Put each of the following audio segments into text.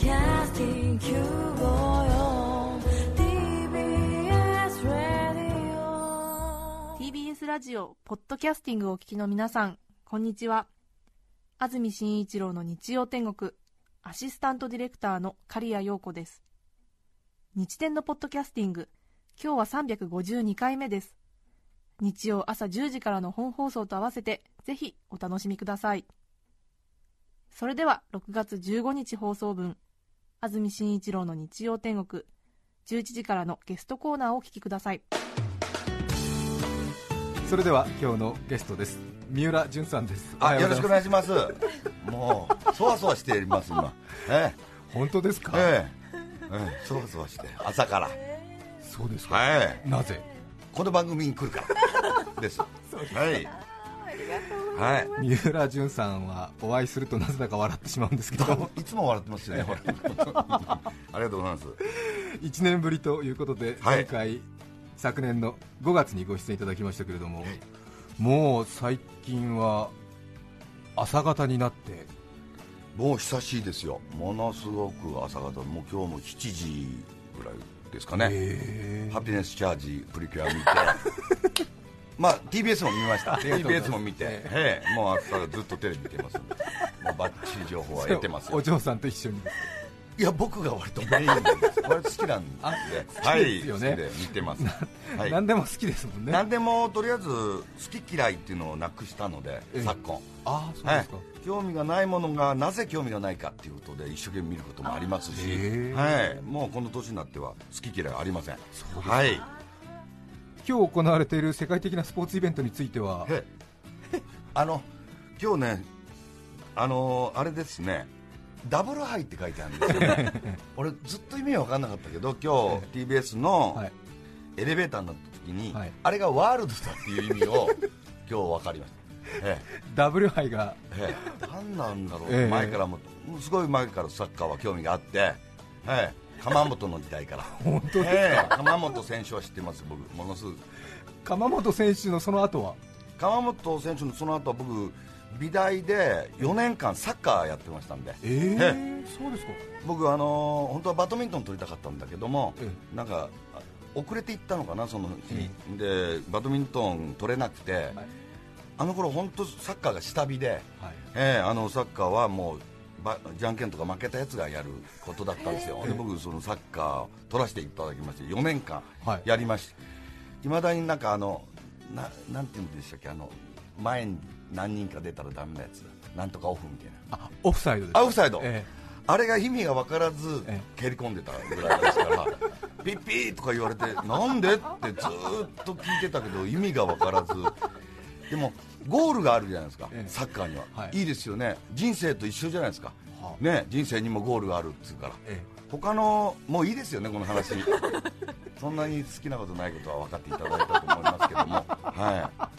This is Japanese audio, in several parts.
TBS, Radio TBS ラジオポッドキャスティングをお聞きの皆さんこんにちは。安住紳一郎の日曜天国アシスタントディレクターの刈谷陽子です。日天のポッドキャスティング今日は352回目です。日曜朝10時からの本放送と合わせてぜひお楽しみください。それでは6月15日放送分。安住紳一郎の日曜天国11時からのゲストコーナーをお聞きくださいそれでは今日のゲストです三浦淳さんですあよろしくお願いしします。もう、そわそわしています、今。え本当ですか、え、ええ、ええ、そわそわして、朝から。そうですか、はい。なぜ？この番組に来るから。です。はい。はい。三浦淳さんはお会いするとなぜだか笑ってしまうんですけど。いつも笑ってますよね、ありがとうございます。1年ぶりということで、はい。前回昨年の5月にご出演いただきましたけれども、もう最近は朝方になって。もう久しいですよ。ものすごく朝方、もう今日も7時ぐらいですかね。へハピネスチャージプリキュア見てまあ TBS も見ました。TBS も見て、ええ。もう朝からずっとテレビ見てますんで。もうバッチリ情報は得てますよ。お嬢さんと一緒に。いや僕が割とメインです。割と好きなんで。あはい好きで見てます、はい、何でも好きですもんね。何でもとりあえず好き嫌いっていうのをなくしたので、ええ。昨今。ああそうはいですか、、興味がないものがなぜ興味がないかっていうことで一生懸命見ることもありますし、はい、もうこの年になっては好き嫌いはありません。はい今日行われている世界的なスポーツイベントについては。えあの今日ねあのあれですね。ダブルハイって書いてあるんですよね。俺ずっと意味わかんなかったけど今日 TBS のはい。エレベーターになった時に、はい。あれがワールドだっていう意味を 今日分かりました。えダブル杯が。えええ何なんだろう、ええ。前からもすごい前からサッカーは興味があって、ええ、鎌本の時代から。本当ですか、ええ鎌本選手は知ってます僕。ものすごく鎌本選手のその後は？鎌本選手のその後は僕美大で4年間サッカーやってましたんで。ええそうですか。僕あのー本当はバドミントン取りたかったんだけどもえなんかあ遅れていったのかなその日、でバドミントン取れなくて、あの頃本当サッカーが下火で、はい。ええあのサッカーはもうばじゃんけんとか負けたやつがやることだったんですよ、で僕そのサッカーを取らせていただきまして4年間はい。やりまして。いま、だになんかあのななんて言うんでしたっけあの前に何人か出たらダメなやつなんとかオフみたいな。あオフサイドですあオフサイド、えあれが意味が分からずえ蹴り込んでたぐらいですから ピッピーとか言われてなんで？ってずーっと聞いてたけど意味が分からず。でもゴールがあるじゃないですか、ええ。サッカーには、はい。い、いですよね。人生と一緒じゃないですか、はあ。ね、人生にもゴールがあるっつうから。え他のもういいですよねこの話。そんなに好きなことないことは分かっていただいたと思いますけども。はい。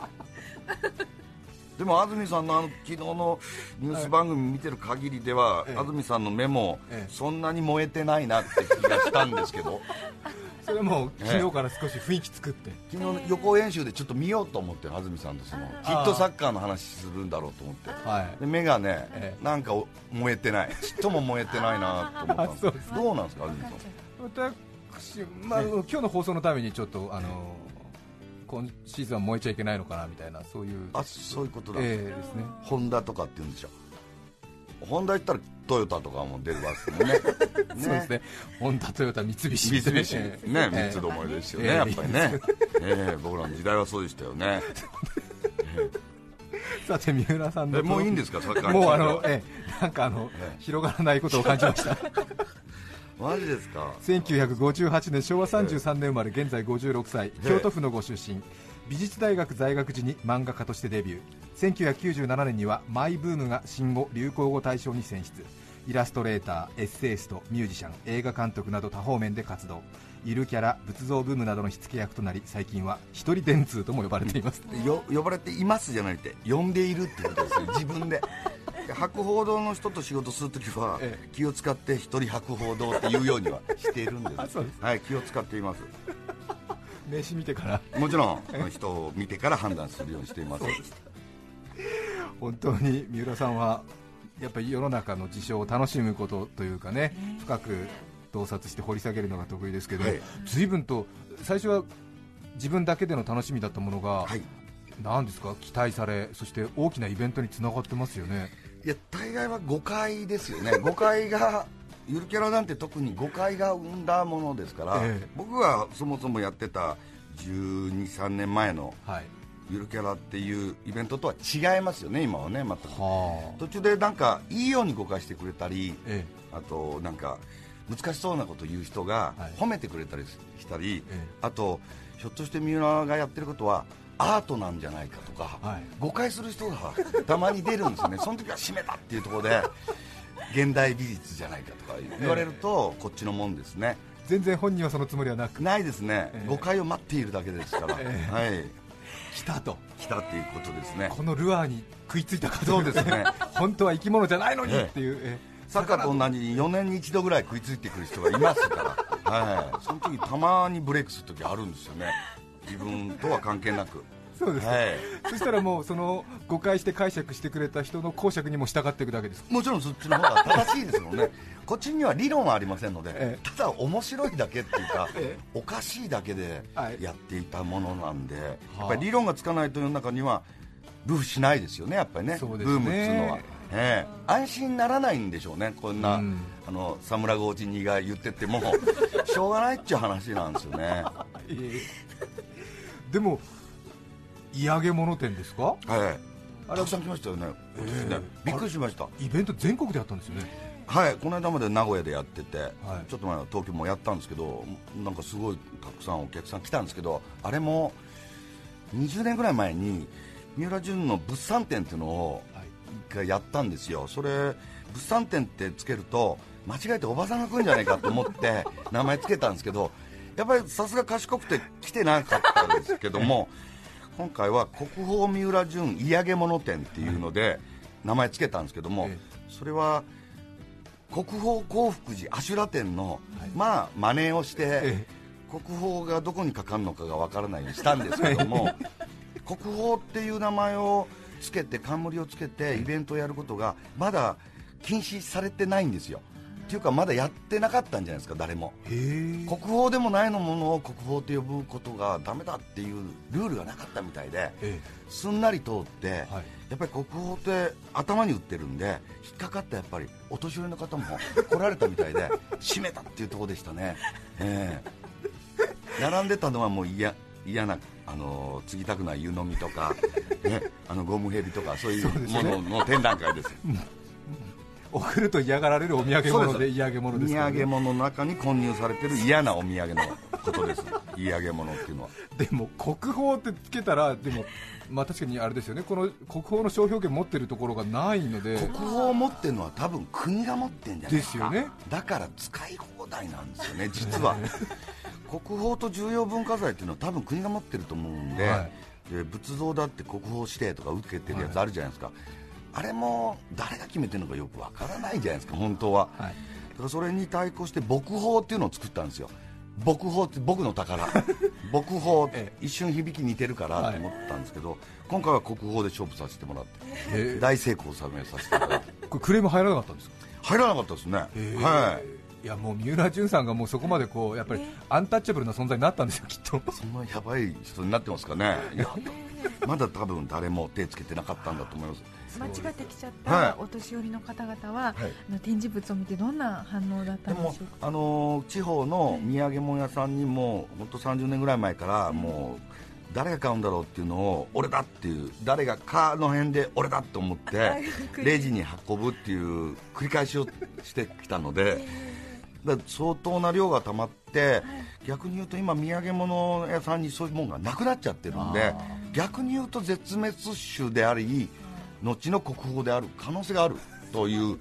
でも安住さんのあの昨日のニュース番組見てる限りでは、ええ。安住さんの目もええ。そんなに燃えてないなって気がしたんですけど。それはも昨日から少し雰囲気作って、昨日の予行演習でちょっと見ようと思って安住さんとそのきっとサッカーの話するんだろうと思って。はい。で目がね、ええ。なんかお燃えてない。ちっとも燃えてないなと思ったんですど。う。なんですか安住さん。私、まあ、今日の放送のためにちょっとあの今シーズンは燃えちゃいけないのかなみたいなそういう。あそういうことだ、ええですね。ホンダとかって言うんでしょホンダ言ったらトヨタとかも出るわけですもんね。そうですね。ホンダトヨタ三菱。三菱。ええねええ。三つどもえですよね、ええ。やっぱりね、ええ。僕らの時代はそうでしたよね。さて三浦さんのえもういいんですかサッカー。にもうあのええ。なんかあの、ええ。広がらないことを感じました。マジですか。1958年昭和33年生まれ現在56歳。ええ。京都府のご出身美術大学在学時に漫画家としてデビュー。1997年にはマイブームが新語・流行語大賞に選出。イラストレーターエッセイストミュージシャン映画監督など多方面で活動。ゆるキャラ仏像ブームなどの火付け役となり最近は一人電通とも呼ばれています。よ呼ばれていますじゃなくて。呼んでいるってことですよ。自分で。で博報堂の人と仕事するときはええ。気を使って一人博報堂っていうようにはしているんです。はい気を使っています名刺見てから。もちろん人を見てから判断するようにしています。本当に三浦さんはやっぱり世の中の事象を楽しむことというかね、深く洞察して掘り下げるのが得意ですけど、はい。随分と最初は自分だけでの楽しみだったものが、はい。なんですか？期待され、そして大きなイベントにつながってますよね。いや大概は誤解ですよね。誤解がゆるキャラなんて特に誤解が生んだものですから、ええ。僕がそもそもやってた12、3年前のはい、ゆるキャラっていうイベントとは違いますよね、今はね、全くは途中でなんかいいように誤解してくれたり、えあとなんか難しそうなこと言う人がはい。褒めてくれたりしたり、ええ。あとひょっとして三浦がやってることはアートなんじゃないかとか、はい。誤解する人がたまに出るんですよね、その時は締めたっていうところで現代美術じゃないかとか言われるとこっちのもんですね、全然本人はそのつもりはなく、ないですね、ええ。誤解を待っているだけですから、ええ。はい、来たと、来たっていうことですね。このルアーに食いついたかそうですね。本当は生き物じゃないのにっていう、えサッカーと同じに4年に一度ぐらい食いついてくる人がいますから、はい、その時たまにブレイクする時あるんですよね、自分とは関係なく。そうです。か、はい。そしたらもうその誤解して解釈してくれた人の講釈にも従っていくだけです。もちろんそっちの方が正しいですもんね、こっちには理論はありませんので、ええ。ただ面白いだけっていうか、ええおかしいだけではい。やっていたものなんで、はあ。やっぱり理論がつかないと世の中にはルフしないですよね、やっぱりね、ね。ブームっていうのは、ええ。安心ならないんでしょうね、こんな、うん。あのサムラゴーチニが言ってても、しょうがないっちゅう話なんですよね。ええ。でも嫌げ物店ですか？はい、たくさん来ましたよね、ねええ。びっくりしました、イベント全国でやったんですよね。はい、この間まで名古屋でやってて、はい。ちょっと前は東京もやったんですけど、なんかすごいたくさんお客さん来たんですけど、あれも20年ぐらい前に、三浦淳の物産展っていうのをはい。一回やったんですよ、それ、物産展ってつけると、間違えておばさんが来るんじゃないかと思って、名前つけたんですけど、やっぱりさすが賢くて来てなかったんですけども、今回は国宝三浦淳嫌げ物展っていうので、名前つけたんですけどもえ、それは国宝幸福寺阿修羅展の、はい。まあ真似をして、え国宝がどこにかかるのかがわからないようにしたんですけども 国宝っていう名前をつけて冠をつけてイベントをやることがまだ禁止されてないんですよっていうかまだやってなかったんじゃないですか誰も。国宝でもないのものを国宝と呼ぶことがダメだっていうルールがなかったみたいでえすんなり通って、えはい。やっぱり国宝って頭に打ってるんで引っかかったやっぱりお年寄りの方も来られたみたいで 閉めたっていうところでしたね、ええ。並んでたのはもう嫌嫌なあの継ぎたくない湯飲みとか、ね、あのゴムヘビとかそういうものの展覧会です 送ると嫌がられるお土産物で嫌げ物ですね。産物の中に混入されてる嫌なお土産のことです。土産物っていうのは。でも国宝ってつけたらでもまあ確かにあれですよね。この国宝の商標権持ってるところがないので。国宝を持ってるのは多分国が持ってるんじゃないですか。ですよね。だから使い放題なんですよね実は。国宝と重要文化財っていうのは多分国が持ってると思うんで,、はい。で仏像だって国宝指定とか受けてるやつあるじゃないですか、あれも誰が決めてるのかよくわからないじゃないですか本当は、はい。だからそれに対抗して牧宝っていうのを作ったんですよ。牧宝って僕の宝。牧宝え一瞬響き似てるからと思ったんですけど、今回は国宝で勝負させてもらってええ。大成功を収めさせていただいて。これクレーム入らなかったんですか？入らなかったですね、はい。いやもう三浦淳さんがもうそこまでこうやっぱりアンタッチャブルな存在になったんですよきっと。そんなやばい人になってますかね。いや まだ多分誰も手つけてなかったんだと思います間違ってきちゃっはい。たお年寄りの方々は、はい。あの展示物を見てどんな反応だったんでしょうか？あのー地方の土産物屋さんにも本当30年ぐらい前からもう誰が買うんだろうっていうのを俺だっていう誰がかの辺で俺だと思って レジに運ぶっていう繰り返しをしてきたのでだ相当な量が溜まって逆に言うと今土産物屋さんにそういうものがなくなっちゃってるんであ逆に言うと絶滅種であり後の国宝である可能性があるという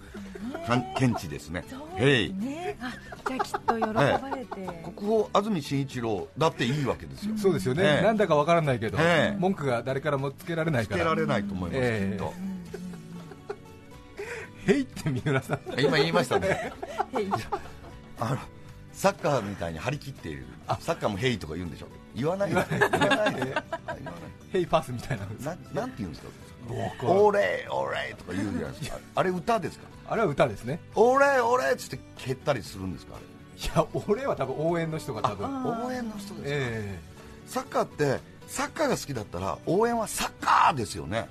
見地ですね。へい。ねあじゃあきっと喜ばれて、国宝安住紳一郎だっていいわけですよ。そうですよね、ええ。なんだかわからないけど、ええ。文句が誰からもつけられないから。つけられないと思います、ええ。きっと。へいって三浦さん。今言いましたね。へい。あのサッカーみたいに張り切っている。サッカーも「ヘイ」とか言うんでしょ言わないで。言わないで。言わない。ヘイパスみたいなななんて言うんですか「オレオレ」とか言うじゃないですか。あれ歌ですか？あれは歌ですね。オレオレっつって蹴ったりするんですか？いや俺は多分応援の人が多分。応援の人ですか、えサッカーってサッカーが好きだったら応援はサッカーですよね。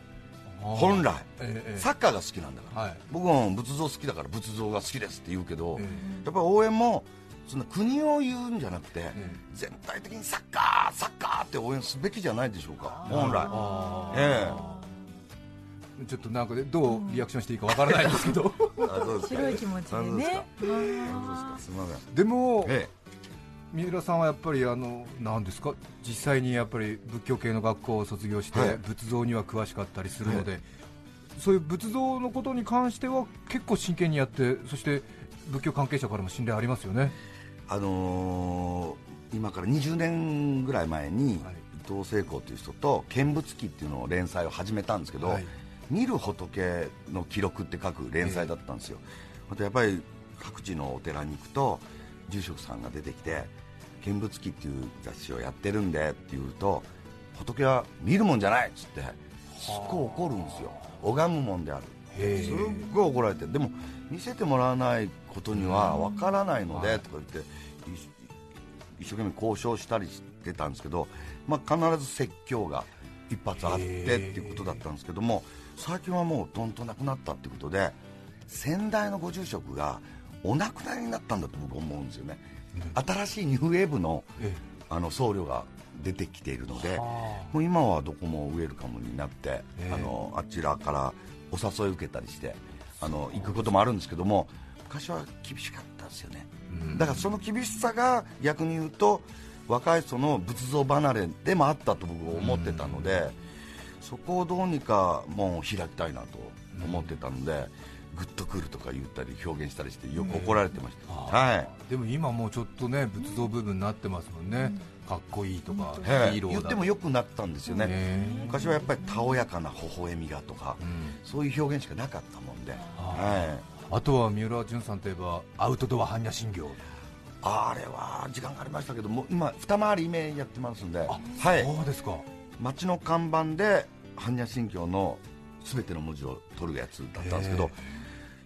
本来、ええサッカーが好きなんだから、はい。僕も仏像好きだから仏像が好きですって言うけど、えやっぱり応援もそんな国を言うんじゃなくて、え全体的にサッカーサッカーって応援すべきじゃないでしょうか。本来。あえちょっとなんかねどうリアクションしていいかわからないんですけど。白い気持ちでね。ですか。あそうですか。すみません。でもえ三浦さんはやっぱりあのなんですか？実際にやっぱり仏教系の学校を卒業して、はい。仏像には詳しかったりするので、そういう仏像のことに関しては結構真剣にやってそして仏教関係者からも信頼ありますよね。あのー今から20年ぐらい前に、はい。伊藤聖子という人と見物記っていうのを連載を始めたんですけど、はい見る仏の記録って書く連載だったんですよ、あとやっぱり各地のお寺に行くと住職さんが出てきて「見物記っていう雑誌をやってるんで」って言うと仏は見るもんじゃないっつってすっごい怒るんですよ。拝むもんである。すっごい怒られてでも見せてもらわないことにはわからないのでとか言ってい一生懸命交渉したりしてたんですけど、まあ、必ず説教が一発あってっていうことだったんですけども最近はもうどんとなくなったっていうことで先代のご住職がお亡くなりになったんだと僕思うんですよね、新しいニューウェーブのえあの僧侶が出てきているのではもう今はどこもウェルカムになって、ええ。あのあちらからお誘い受けたりしてあの行くこともあるんですけども昔は厳しかったですよね、だからその厳しさが逆に言うと若い人の仏像離れでもあったと僕は思ってたので、そこをどうにかもう開きたいなと思ってたので、グッとくるとか言ったり表現したりしてよく怒られてました、はい。でも今もうちょっとね仏像部分になってますもんね、かっこいいとか、ヒはい。ーローだ言ってもよくなったんですよね、ね。昔はやっぱりたおやかな微笑みがとか、ん。そういう表現しかなかったもんで、はい、あとは三浦淳さんといえばアウトドア般若心経。あれは時間がありましたけども今二回り目やってますんで、はい、そうですか町の看板で般若心経の全ての文字を取るやつだったんですけど、へ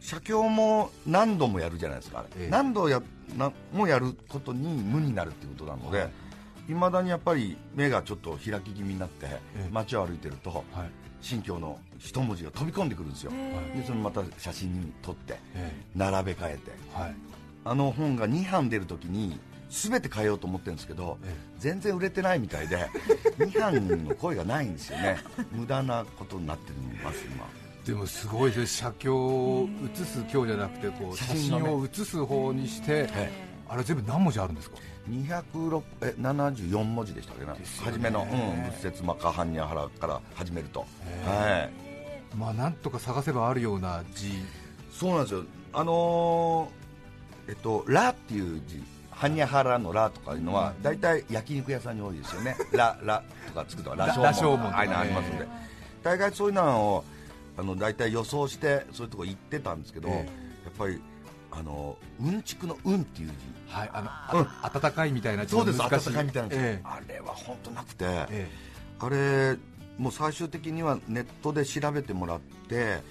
写経も何度もやるじゃないですか、ええ。何度やなもやることに無になるっていうことなので、い。まだにやっぱり目がちょっと開き気味になって、え街を歩いてると、はい。の一文字が飛び込んでくるんですよ、でそれまた写真に撮ってえ並べ替えて。えはい。あの本が2版出るときに全て変えようと思ってるんですけど、え全然売れてないみたいで 2版の声がないんですよね。無駄なことになってます今。でもすごいです。写経を写す経じゃなくてこう写写真を写す方にして、えあれ全部何文字あるんですか？206え74文字でしたっけな、ね。初めの、うん、仏説マカハンニャハラから始めると、はい、まあなんとか探せばあるような字。そうなんですよ。あのーえっと「ラ」っていう字ハンニャハラの「ラ」とかいうのは大体焼肉屋さんに多いですよね「ラ」「ラ」とかつくとラララショーモンとかね。ああいうのありますんで。大概そういうのをあの大体予想してそういうとこ行ってたんですけど、えやっぱりあのうんちくの「うん」っていう字。はいあの、あ温かいみたいな字。そうです温かいみたいな字、え。あれは本当なくて、ええ。あれもう最終的にはネットで調べてもらって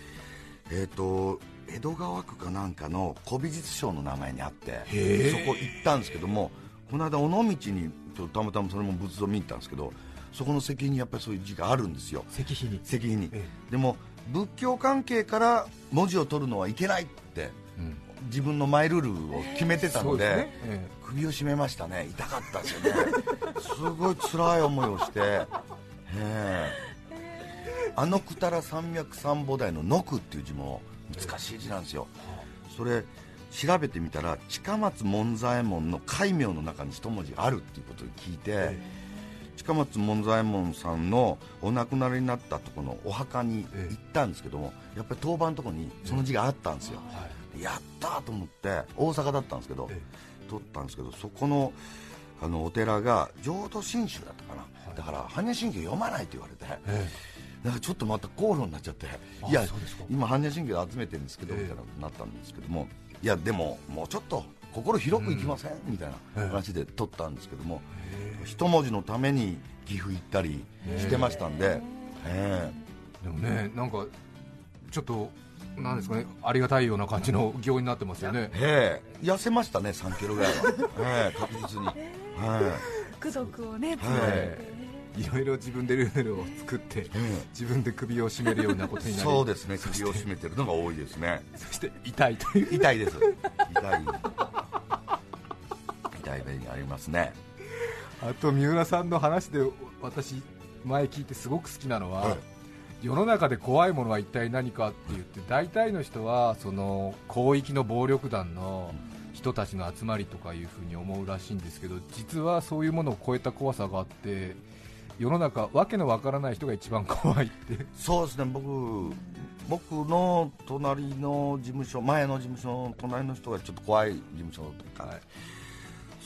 えっ、と江戸川区かなんかの古美術商の名前にあってへそこ行ったんですけどもこの間尾道にたまたまそれも仏像見に行ったんですけどそこの石碑にやっぱりそういう字があるんですよ。え石碑に、石碑に、えでも仏教関係から文字を取るのはいけないってうん。自分のマイルールを決めてたので,、そうですね。え首を絞めましたね。痛かったですよね。すごい辛い思いをして。ええ。あのくたら山脈三菩提の「のく」っていう字も難しい字なんですよ。それ調べてみたら近松門左衛門の戒名の中に一文字あるっていうことを聞いて、近松門左衛門さんのお亡くなりになったところのお墓に行ったんですけども、やっぱり当番のところにその字があったんですよ、やったーと思って大阪だったんですけど、え撮ったんですけどそこのあのお寺が浄土真宗だったかな、だから般若心経読まないと言われて、えなんかちょっとまた口論になっちゃってあいやそうですか。今般若心経集めてるんですけど、ええ。みたいなことになったんですけどもいやでももうちょっと心広くいきません、みたいな話で撮ったんですけども、一文字のために岐阜行ったりしてましたんで、ええ。でもねなんかちょっとなんですかねありがたいような感じの行になってますよね。ええ。痩せましたね3キロぐらいは、ええ確実に、は功徳をね、はいいろいろ自分でルールを作って自分で首を絞めるようなことにえなりそうですね。首を絞めてるのが多いですね。そして痛いという。痛いです。痛い。痛い目にありますね。あと三浦さんの話で私前聞いてすごく好きなのは、はい。世の中で怖いものは一体何かって言って大体の人はその広域の暴力団の人たちの集まりとかいうふうに思うらしいんですけど実はそういうものを超えた怖さがあって世の中わけのわからない人が一番怖いって。そうですね。僕僕の隣の事務所前の事務所の隣の人がちょっと怖い事務所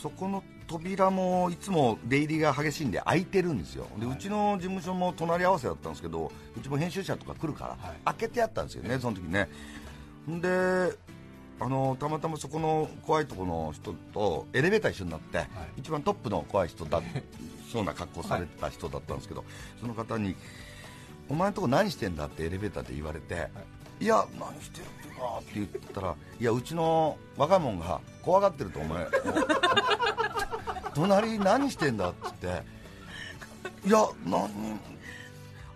そこの扉もいつも出入りが激しいんで開いてるんですよ。で、はい。うちの事務所も隣り合わせだったんですけどうちも編集者とか来るから、はい。開けてあったんですよねその時ね。んであのたまたまそこの怖いところの人とエレベーター一緒になって、一番トップの怖い人だそうな格好されてた人だったんですけど、その方に「お前んとこ何してんだ?」ってエレベーターで言われて「い、や何してるか?」って言ったら「いやうちの若者が怖がってるとお前隣何してんだ?」って言って「いや何？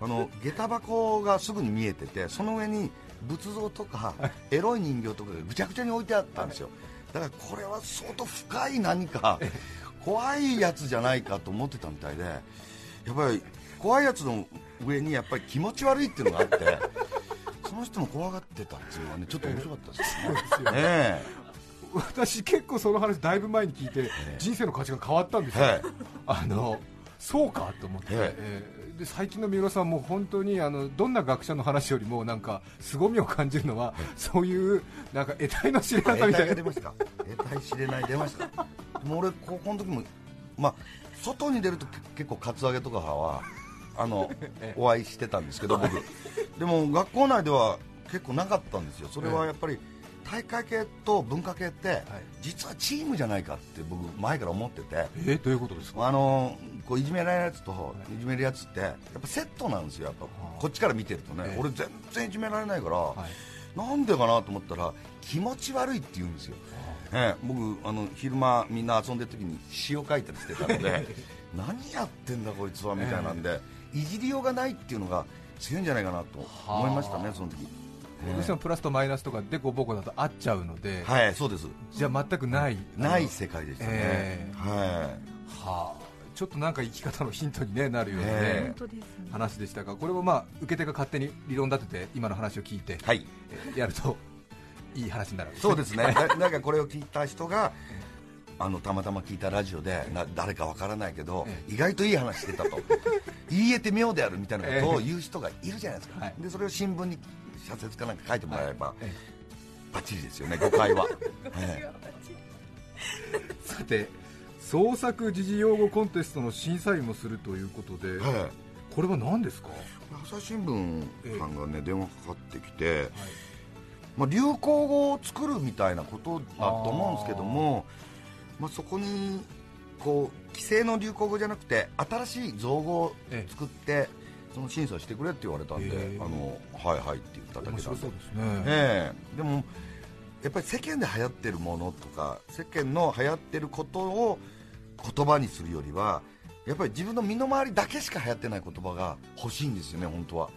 あの下駄箱がすぐに見えててその上に仏像とか エロい人形とかがぐちゃぐちゃに置いてあったんですよ。だからこれは相当深い何か 怖いやつじゃないかと思ってたみたいでやっぱり怖いやつの上にやっぱり気持ち悪いっていうのがあって その人も怖がってたっていうのはねちょっと面白かったですね。ね。え私結構その話だいぶ前に聞いて人生の価値が変わったんですよ、はいあのそうかと思って、ええ。ーで最近の三浦さんも本当にあのどんな学者の話よりもなんか凄みを感じるのは、そういうなんか得体の知れなさみたいな。得体が出ました。得体知れない出ました。でも俺高校の時もまあ外に出るとけ結構カツアゲとかはあの お会いしてたんですけど僕。でも学校内では結構なかったんですよ。それはやっぱり大会系と文化系って実はチームじゃないかって僕前から思ってて。えーどういうことですか？あのこういじめられるやつといじめるやつってやっぱセットなんですよ。やっぱこっちから見てるとね。ええ俺全然いじめられないから、はい。なんでかなと思ったら気持ち悪いって言うんですよ、ええ僕あの昼間みんな遊んでる時に詩を書いたりしてたので 何やってんだこいつはみたいなんで、いじりようがないっていうのが強いんじゃないかなと思いましたねその時、えどうしてもプラスとマイナスとかデコボコだと合っちゃうので、えはいそうです。じゃあ全くないない世界でしたね、えははあ。ちょっとなんか生き方のヒントに、ね、なるような、ねええ本当ですね。話でしたがこれもまあ受け手が勝手に理論立てて今の話を聞いて、い、はい、えーやるといい話になる。そうですね。だ なんかこれを聞いた人があのたまたま聞いたラジオでな誰かわからないけど、え意外といい話してたと。言えて妙であるみたいなことを言う人がいるじゃないですか、はい。でそれを新聞に社説かなんか書いてもらえば、えバッチリですよね誤解は、え さて創作時事用語コンテストの審査員もするということで、えはい。これは何ですか、朝日新聞さんがね電話かかってきて、まあ、流行語を作るみたいなことだと思うんですけどもまあ、そこにこう既成の流行語じゃなくて新しい造語を作って、その審査してくれって言われたんで、ええ。あのはいはいって言っただけなんで。そうですね、ええ。でもやっぱり世間で流行ってるものとか世間の流行ってることを言葉にするよりはやっぱり自分の身の回りだけしか流行ってない言葉が欲しいんですよね本当は、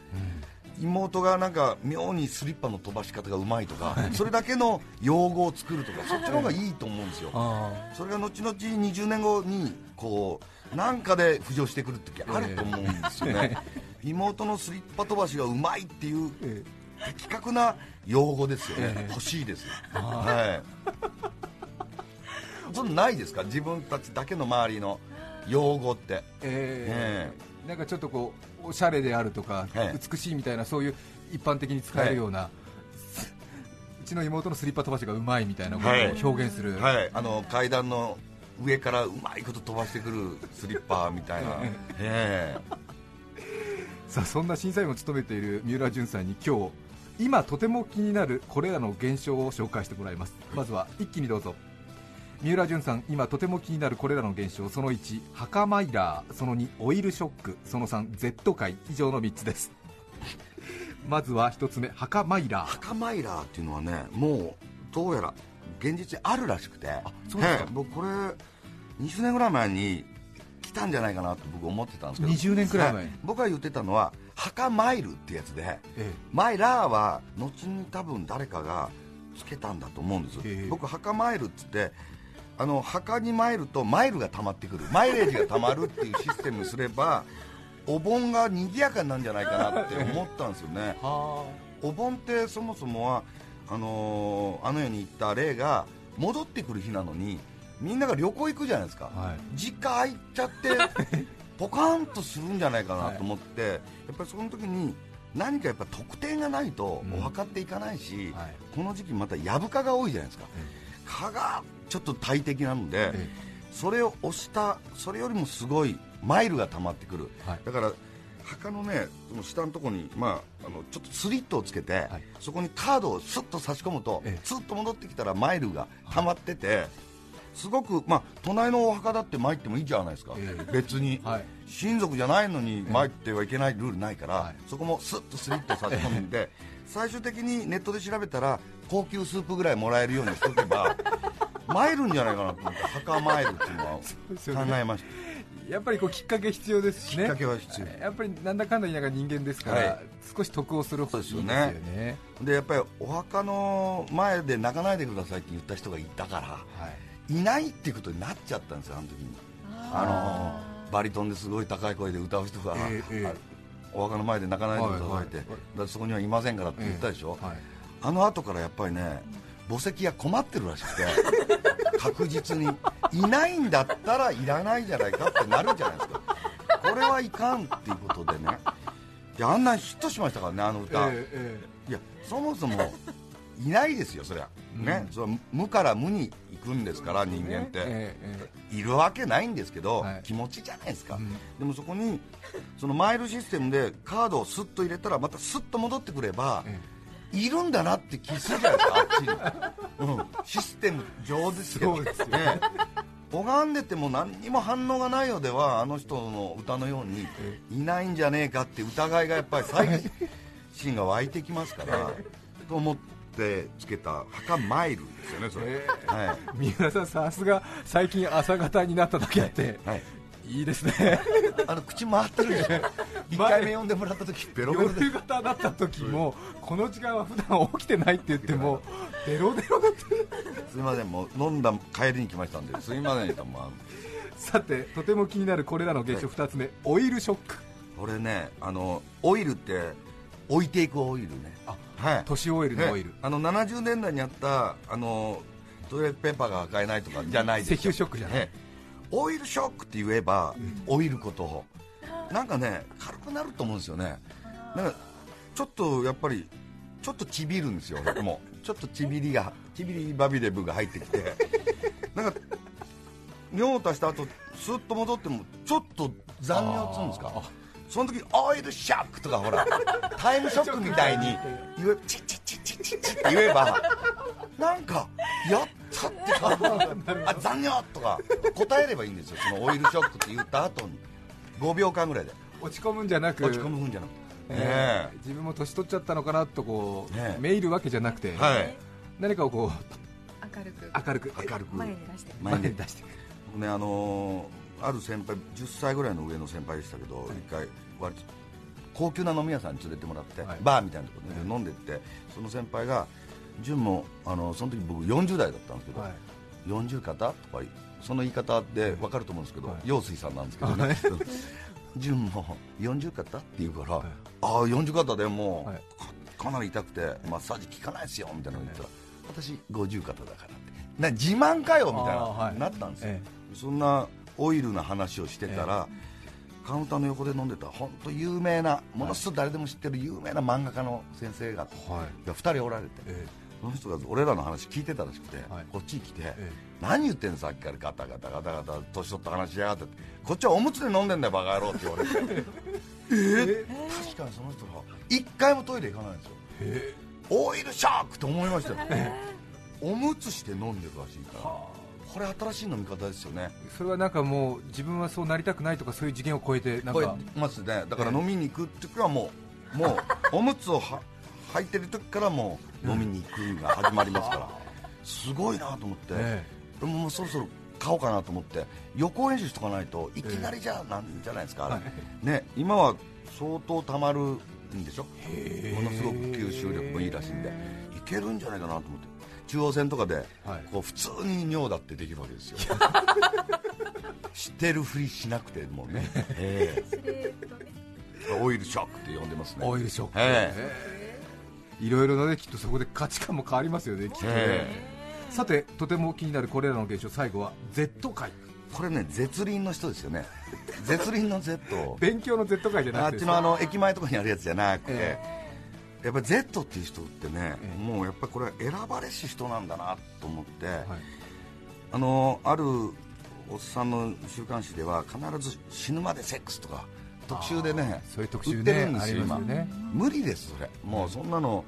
妹がなんか妙にスリッパの飛ばし方がうまいとかそれだけの用語を作るとか そっちの方がいいと思うんですよ。あそれが後々20年後にこうなんかで浮上してくる時あると思うんですよね、妹のスリッパ飛ばしがうまいっていうえ的確な用語ですよね、ええ。欲しいです、はい、そんなないですか？自分たちだけの周りの用語って。ええなんかちょっとこうおしゃれであるとか、ええ。美しいみたいなそういう一般的に使えるような、うちの妹のスリッパ飛ばしがうまいみたいなことを表現する、はい。あの階段の上からうまいこと飛ばしてくるスリッパみたいな、えさあそんな審査員を務めている三浦淳さんに今日今とても気になるこれらの現象を紹介してもらいます。まずは一気にどうぞ三浦淳さん今とても気になるこれらの現象その1墓マイラーその2オイルショックその3 Z 界以上の3つです。まずは一つ目墓マイラー。墓マイラーっていうのはねもうどうやら現実にあるらしくて。そうですか。ええ僕これ20年ぐらい前に来たんじゃないかなと僕思ってたんですけど。20年くらい前。は僕が言ってたのは墓マイルってやつでえマイラーは後に多分誰かがつけたんだと思うんです、ええ。僕墓マイルっつってあの墓に参るとマイルが溜まってくる。マイレージが溜まるっていうシステムにすればお盆が賑やかになるんじゃないかなって思ったんですよね。はお盆ってそもそもはあのーあの世に行った霊が戻ってくる日なのにみんなが旅行行くじゃないですか、はい。実家空いちゃって ポカーンとするんじゃないかなと思って、やっぱりその時に何かやっぱ特典がないとうん。お墓っていかないし、はい。この時期またやぶ蚊が多いじゃないですか、蚊がちょっと大敵なので、えそれを押したそれよりもすごいマイルが溜まってくる、はい。だから墓のねその下のところに、まあ、あのちょっとスリットをつけて、はい。そこにカードをスッと差し込むと、ええ。スッと戻ってきたらマイルが溜まってて、すごく、まあ、隣のお墓だって参ってもいいじゃないですか、ええ。別に、はい。親族じゃないのに参ってはいけないルールないから、はい。そこもスッとスリット差し込んで、最終的にネットで調べたら高級スープぐらいもらえるようにしとけば 参るんじゃないかなと思って墓参るっていうのは考えました。やっぱりこうきっかけ必要ですしね。きっかけは必要。やっぱりなんだかんだ言いながら人間ですから、はい。少し得をする方ですよね。でやっぱりお墓の前で泣かないでくださいって言った人がいたからはい。いないっていうことになっちゃったんですよあの時に。あのバリトンですごい高い声で歌う人が、ええええ。あお墓の前で泣かないでくださいって、はいはいだってそこにはいませんからって言ったでしょ、はい。あの後からやっぱりね墓石が困ってるらしくて 確実にいないんだったらいらないじゃないかってなるじゃないですか。これはいかんっていうことでね。いやあんなヒットしましたからねあの歌、えええいやそもそもいないですよそりゃ、ね。それは無から無に行くんですから人間って、いるわけないんですけど、はい。気持ちじゃないですか、うん。でもそこにそのマイルシステムでカードをスッと入れたらまたスッと戻ってくれば、えいるんだなって気するじゃないですかあっちに、うん、システム上ですけどそうですよ。ね拝んでても何にも反応がないようではあの人の歌のようにいないんじゃねえかって疑いがやっぱり最心が湧いてきますからと思ってつけた墓マイルですよねそれ、えはい。三浦さんさすが最近朝方になっただけあって、はいいいですね。あの口回ってるでしょ1回目呼んでもらった時ベロベロで。夜型だった時もこの時間は普段起きてないって言ってもデロデロだった。すいませんもう飲んだ帰りに来ましたんですいませんともう。さてとても気になるこれらの現象2つ目オイルショック。これねあのオイルって置いていくオイルね。あはい。都市オイルのオイル。ねあの70年代にあったあのトイレットペーパーが買えないとかじゃないですよ。石油ショックじゃない。ねオイルショックって言えば、オイルことをなんかね軽くなると思うんですよね。なんかちょっとやっぱりちょっとちびるんですよもう。ちょっとちびりがちびりバビレブが入ってきて。なんか尿を足した後スッと戻ってもちょっと残尿っつうんですか。その時オイルショックとかほらタイムショックみたいに言えチッチッチッチッチッって言えばなんかやったってあ残尿とか答えればいいんですよ。そのオイルショックって言った後に。5秒間ぐらいで。落ち込むんじゃなく。落ち込むふんじゃなくて、え。ねー自分も年取っちゃったのかなとこう、ねえ。めいるわけじゃなくて、えはい。何かをこ明るく。う明るく。明るく。前に出して。前に。出して僕ねあのーある先輩10歳ぐらいの上の先輩でしたけど、一回割と高級な飲み屋さんに連れてもらって、はい。バーみたいなところで飲んでってその先輩が純もあのその時僕40代だったんですけど、はい。40方とかその言い方で分かると思うんですけど、はい。陽水さんなんですけどね。はい。純も40方って言うから、はい。ああ40方でもう、はい。かかなり痛くてマッサージ効かないですよみたいなの言ったら、私50方だからって。な自慢かよみたいな、はい。なったんですよ、えそんなオイルな話をしてたら、カウンターの横で飲んでた本当有名なものすごく誰でも知ってる有名な漫画家の先生がえはい。が2人おられて、えその人が俺らの話聞いてたらしくて、はいこっちに来て、え何言ってんのさっきからガタガタガタガタ年取った話しやがってこっちはおむつで飲んでんだよバカ野郎って言われてえー確かにその人が一回もトイレ行かないんですよえオイルシャークと思いましたよおむつして飲んでるらしいからこれ新しい飲み方ですよねそれはなんかもう自分はそうなりたくないとかそういう次元を超えてなんこれかますねだから飲みに行くって時はもうもうおむつをは履いてる時からもう飲みに行くが始まりますから、すごいなと思って、えもうそろそろ買おうかなと思って予行演習しとかないといきなりじゃなんじゃないですか、あれ。ね、今は相当たまるんでしょ？ものすごく吸収力もいいらしいんでいけるんじゃないかなと思って。中央線とかで、はい。こう普通に尿だってできるわけですよ。知ってるふりしなくてもね、え。えオイルショックって呼んでますね。オイルショック、ええ。えいろいろなねきっとそこで価値観も変わりますよねきっとね、えさてとても気になるこれらの現象最後は Z 界。これね絶倫の人ですよね。絶倫の Z を勉強の Z 界じゃなくてあっちのあの駅前とかにあるやつじゃなくて、えやっぱり Z っていう人ってね、ええ。もうやっぱりこれは選ばれし人なんだなと思って、はい。あのあるおっさんの週刊誌では必ず死ぬまでセックスとか特集でねそういう特集売ってねありるんですよますよね無理ですそれ。もうそんなの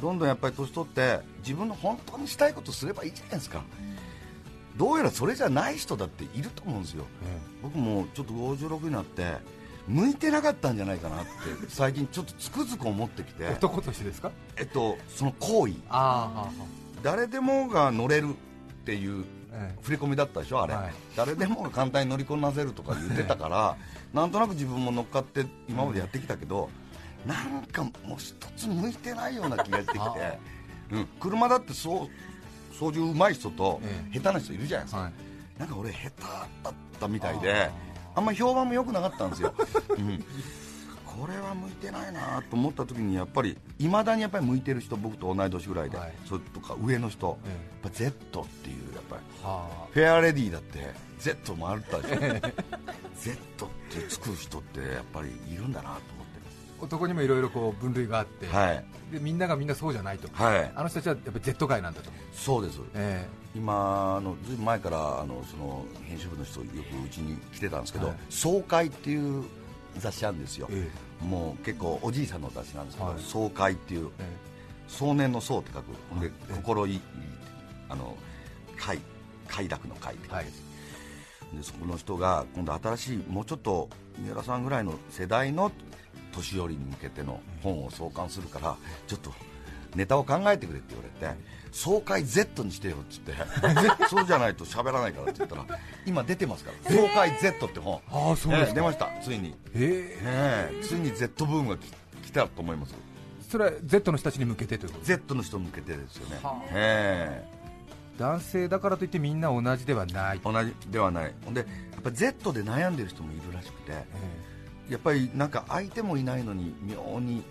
どんどんやっぱり年取って自分の本当にしたいことすればいいじゃないですか。どうやらそれじゃない人だっていると思うんですよ。僕もちょっと56になって向いてなかったんじゃないかなって 最近ちょっとつくづく思ってきて。男としてですか？えっとその行為。あ誰でもが乗れるっていう振り込みだったでしょあれ、はい。誰でもが簡単に乗りこなせるとか言ってたから なんとなく自分も乗っかって今までやってきたけど、なんかもう一つ向いてないような気がしてき あ。て、うん、車だってそう操縦うまい人とえ下手な人いるじゃないですか、はい。なんか俺下手だったみたいであんまり評判も良くなかったんですよ、うん、これは向いてないなと思った時にやっぱりいまだにやっぱり向いてる人僕と同い年ぐらいで、はい。それとか上の人、えやっぱ Z っていうやっぱりはフェアレディーだって Z もあったでしょ Z ってつく人ってやっぱりいるんだなと思っあ男にもいろいろこう分類があって、てはい。でみんながみんなそうじゃないと、はい。あの人たちはやっぱり Z 界なんだと、そうです。え今あのずいぶん前からあのその編集部の人よくうちに来てたんですけどはい「総会」っていう雑誌あるんですよ。え、え。もう結構おじいさんの雑誌なんですけどはい「総会」っていうえ壮年の層って書くでええ。心いいあの快快楽の快って書い。でそこの人が今度新しいもうちょっと三浦さんぐらいの世代の年寄りに向けての本を創刊するからちょっとネタを考えてくれって言われて総会 Z にしてよっつって。そうじゃないと喋らないからって言ったら今出てますから総会 Z って本、ああそうですか。ええ出ましたついに、ええええついに Z ブームがき来たと思いますそれは Z の人たちに向けてということ Z の人向けてですよね、はあ。え。男性だからといってみんな同じではない。え、同じではない。ほんでやっぱ Z で悩んでる人もいるらしくてええ。やっぱりなんか相手もいないのに妙に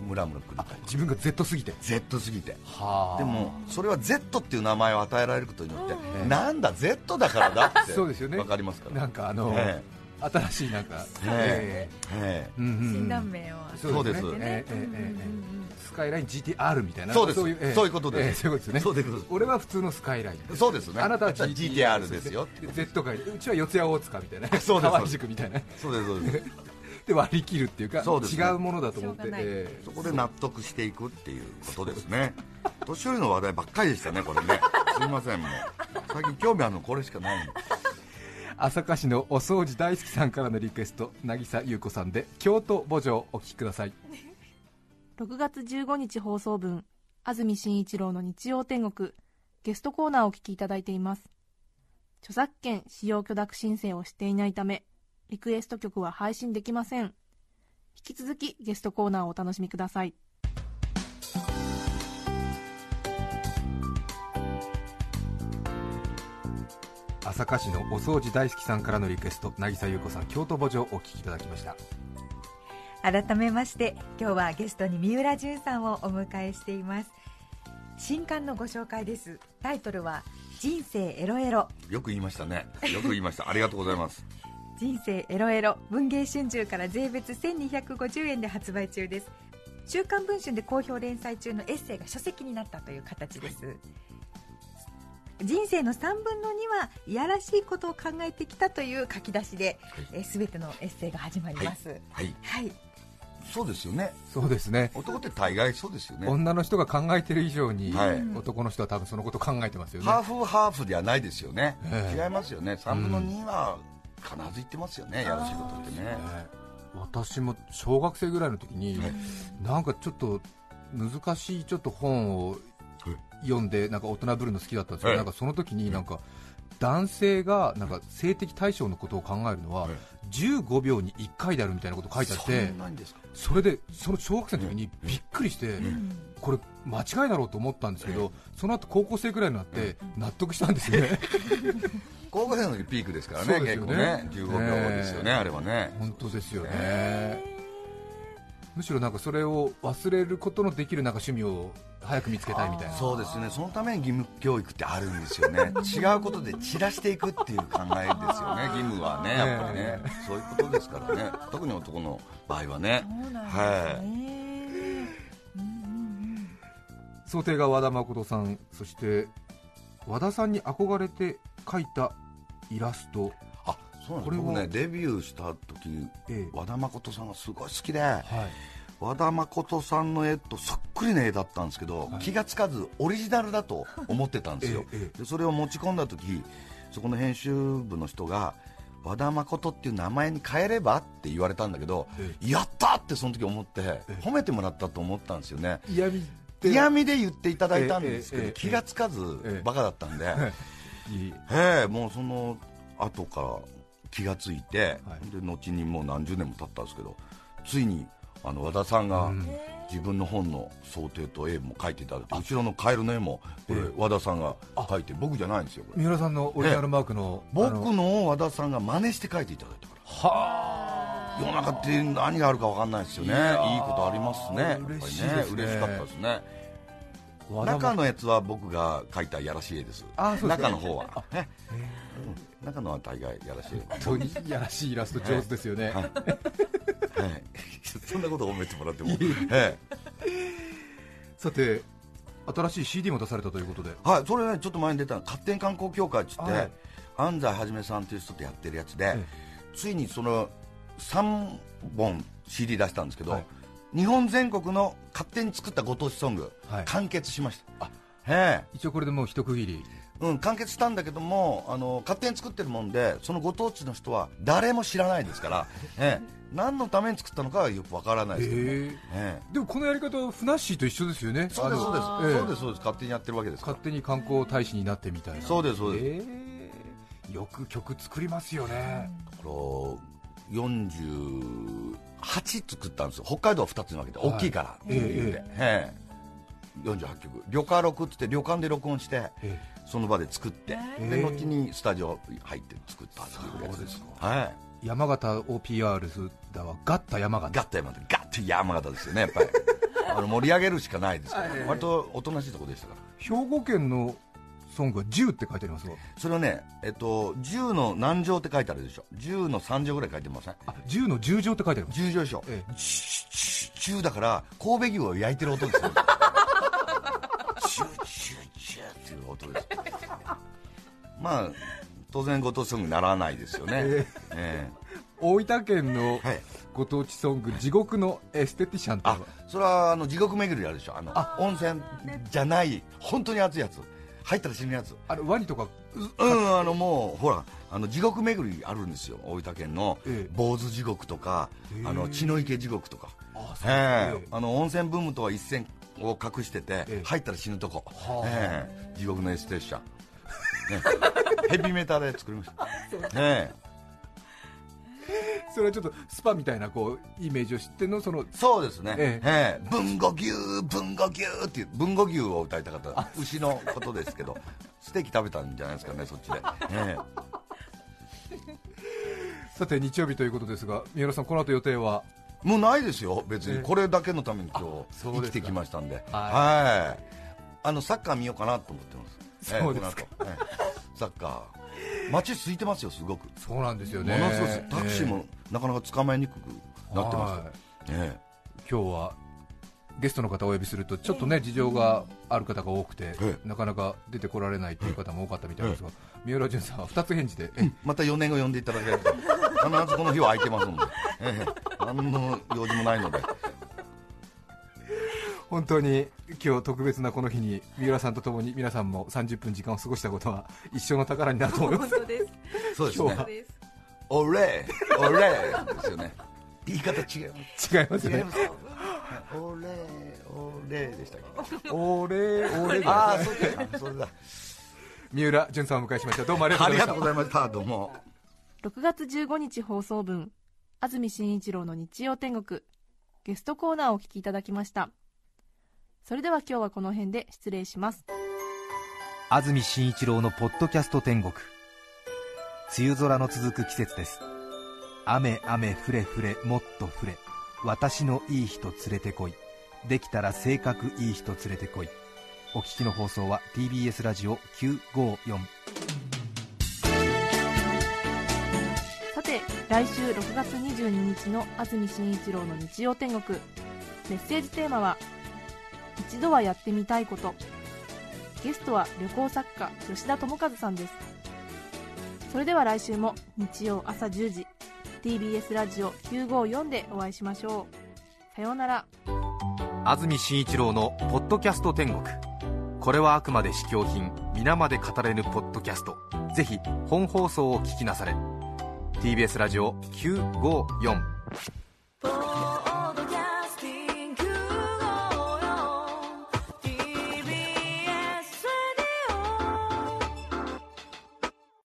ムラムラくるあ自分が Z すぎて。Z すぎて。はあ。でもそれは Z っていう名前を与えられることによって、うん。なんだ Z だからだって そうですよね。分かりますから。なんかあの、え新しいなんか、ええ。ええ。うんうんうん診断名をそうです。ねええええええスカイライン GTR みたいな。そうです。そういうことです。ええそういうことですね。そうです。俺は普通のスカイライン。えそうですね。あなたは GTR ですよ Z 界うちは四谷大塚みたいな。そうです。川合宿みたいな。そうです。そうですで割り切るっていうかそうですね。違うものだと思ってええ。そこで納得していくっていうことですね。年寄りの話題ばっかりでしたねこれね。すいませんもう。最近興味あるのこれしかない朝霞市のお掃除大好きさんからのリクエスト渚優子さんで京都墓場お聴きください。6月15日放送分安住紳一郎の日曜天国ゲストコーナーをお聞きいただいています。著作権使用許諾申請をしていないためリクエスト曲は配信できません。引き続きゲストコーナーをお楽しみください。朝霞市のお掃除大好きさんからのリクエスト渚優子さん京都墓場お聴きいただきました。改めまして今日はゲストに三浦淳さんをお迎えしています。新刊のご紹介です。タイトルは人生エロエロ。よく言いましたね。よく言いました。ありがとうございます人生エロエロ文藝春秋から税別1250円で発売中です。週刊文春で好評連載中のエッセイが書籍になったという形です、人生の3分の2はいやらしいことを考えてきたという書き出しで、えー全てのエッセイが始まります。はい。はい、そうですよね。そうですね。男って大概そうですよね。女の人が考えてる以上に、はい。男の人は多分そのこと考えてますよね。ハーフハーフではないですよね、ええ。違いますよね。3分の2は必ず言ってますよね、やってね、ええ私も小学生ぐらいの時に、はいなんかちょっと難しいちょっと本を読んでなんか大人ぶるの好きだったんですけど、はいなんかその時になんか男性がなんか性的対象のことを考えるのははい15秒に1回であるみたいなこと書いてあってそれでその小学生の時にびっくりしてこれ間違いだろうと思ったんですけどその後高校生くらいになって納得したんですよね 高校生の時ピークですからねね。結構ね15秒ですよねあれはね。本当ですよね。むしろなんかそれを忘れることのできるなんか趣味を早く見つけたいみたいな。そうですね。そのために義務教育ってあるんですよね。違うことで散らしていくっていう考えですよね 義務はねやっぱりね、そういうことですからね。特に男の場合はね。そうなんですはね、想定が和田誠さんそして和田さんに憧れて描いたイラスト。あそうなんこれは。です僕ねデビューした時ええ。和田誠さんがすごい好きではい。和田誠さんの絵とそっくりな絵だったんですけど、気がつかずオリジナルだと思ってたんですよ、えええでそれを持ち込んだ時そこの編集部の人が和田誠っていう名前に変えればって言われたんだけど、えやったってその時思ってえ褒めてもらったと思ったんですよね。嫌味で嫌味で言っていただいたんですけど、気がつかずええ。バカだったんで、いいええもうその後から気がついて、はい。で後にもう何十年も経ったんですけどついにあの和田さんがうん。自分の本の想定と絵も描いていただいて後ろのカエルの絵もこれええ。和田さんが描いて僕じゃないんですよこれ。三浦さんのオリジナルマークのあ僕のの和田さんが真似して描いていただいたからは世の中って何があるか分かんないですよね。いいことありますね。嬉しいですね。嬉しかったですね中のやつは僕が描いたやらしい絵です。あそうですか中の方は。ね。うん。中のは大概やらしい絵本当にいやらしいイラスト上手ですよね、はい、そんなこと褒めてもらっても、えさて新しい CD も出されたということで。えはい、それねちょっと前に出た勝手に観光協会っつって、はい。安西はじめさんという人とやってるやつで、えついにその3本 CD 出したんですけど、はい日本全国の勝手に作ったご当地ソング、はい、完結しました。あ。一応これでもう一区切り。うん、完結したんだけどもあの勝手に作ってるもんでそのご当地の人は誰も知らないですから、ええ、何のために作ったのかはよくわからないですけど、ね。え。え、でもこのやり方フナッシーと一緒ですよね。そうですそうです、え、そうですそうです。勝手にやってるわけです勝手に観光大使になってみたいな。そうですそうです、え。ー、よく曲作りますよね。だから40 8作ったんですよ。北海道は2つに分けて、大きいからっていう、えー、48曲。旅館録って旅館で録音して、えー、その場で作って、えー、で後にスタジオ入って作ったっていうやつです。はい。山形を PR するだはガッタ山形。ガッタ山形。ガッタ山形ですよねやっぱり。あの盛り上げるしかないですから、割とおとなしいとこでしたから。兵庫県のソングは「10」って書いてありますわそれはね、えっと、10の何乗って書いてあるでしょ。10の3乗ぐらい書いてませんあ10の10乗って書いてあります。10乗でしょ、ええ。10だから神戸牛を焼いてる音ですよ。チューチューチューっていう音です。まあ当然ご当地ソングにならないですよね、ええ。大分県のご当地ソング「地獄のエステティシャン」ってそれはあの地獄巡りあるでしょ。あのあ。温泉じゃない本当に熱いやつ入ったら死ぬやつ。あれワニとかうんあのもうほらあの地獄巡りあるんですよ。大分県のええ。坊主地獄とかあの血の池地獄とか。あえそうえあの温泉ブームとは一線を隠してて、ええ。入ったら死ぬとこ、はあ。ええ。地獄のエステーション、ね、ヘビメタで作りました、ええ それはちょっとスパみたいなこうイメージを知っての？そのそうですね、ええ。え文語牛、文語牛っていう文語牛を歌いたかった。牛のことですけど。ステーキ食べたんじゃないですかねそっちで、え さて日曜日ということですが三浦さんこの後予定は？えもうないですよ別ええ。にこれだけのために今日生きてきましたんで。ははい。あのサッカー見ようかなと思ってます。そうですか。ええ。サッカー街空いてますよすごく。そうなんですよね。ものすごいタクシーもなかなか捕まえにくくなってます。よはい。え今日はゲストの方をお呼びするとちょっとね事情がある方が多くてえなかなか出てこられないという方も多かったみたいですが三浦淳さんは2つ返事でえまた4年後呼んでいただければ。必ずこの日は空いてますので、ええ。何の用事もないので本当に今日特別なこの日に三浦さんとともに皆さんも30分時間を過ごしたことは一生の宝になると思います。本当です。そうですね今日はですオレオレですよね。言い方違います違いますね。違いますオレオレでしたっけ？お礼お礼ああそうか。それだ。三浦淳さんをお迎えしました。どうもありがとうありございました。がとうございました。どうも。6月15日放送分安住紳一郎の日曜天国。ゲストコーナーをお聞きいただきましたそれでは今日はこの辺で失礼します。安住紳一郎のポッドキャスト天国。梅雨空の続く季節です。雨雨ふれふれもっとふれ。私のいい人連れてこい。できたら性格いい人連れてこい。お聞きの放送は TBS ラジオ954さて来週6月22日の安住紳一郎の日曜天国。メッセージテーマは「一度はやってみたいこと」ゲストは旅行作家吉田智和さんです。それでは来週も日曜朝10時 TBS ラジオ954でお会いしましょう。さようなら。安住紳一郎の「ポッドキャスト天国」これはあくまで試供品皆まで語れぬポッドキャスト。ぜひ本放送を聞きなされ。TBS ラジオ954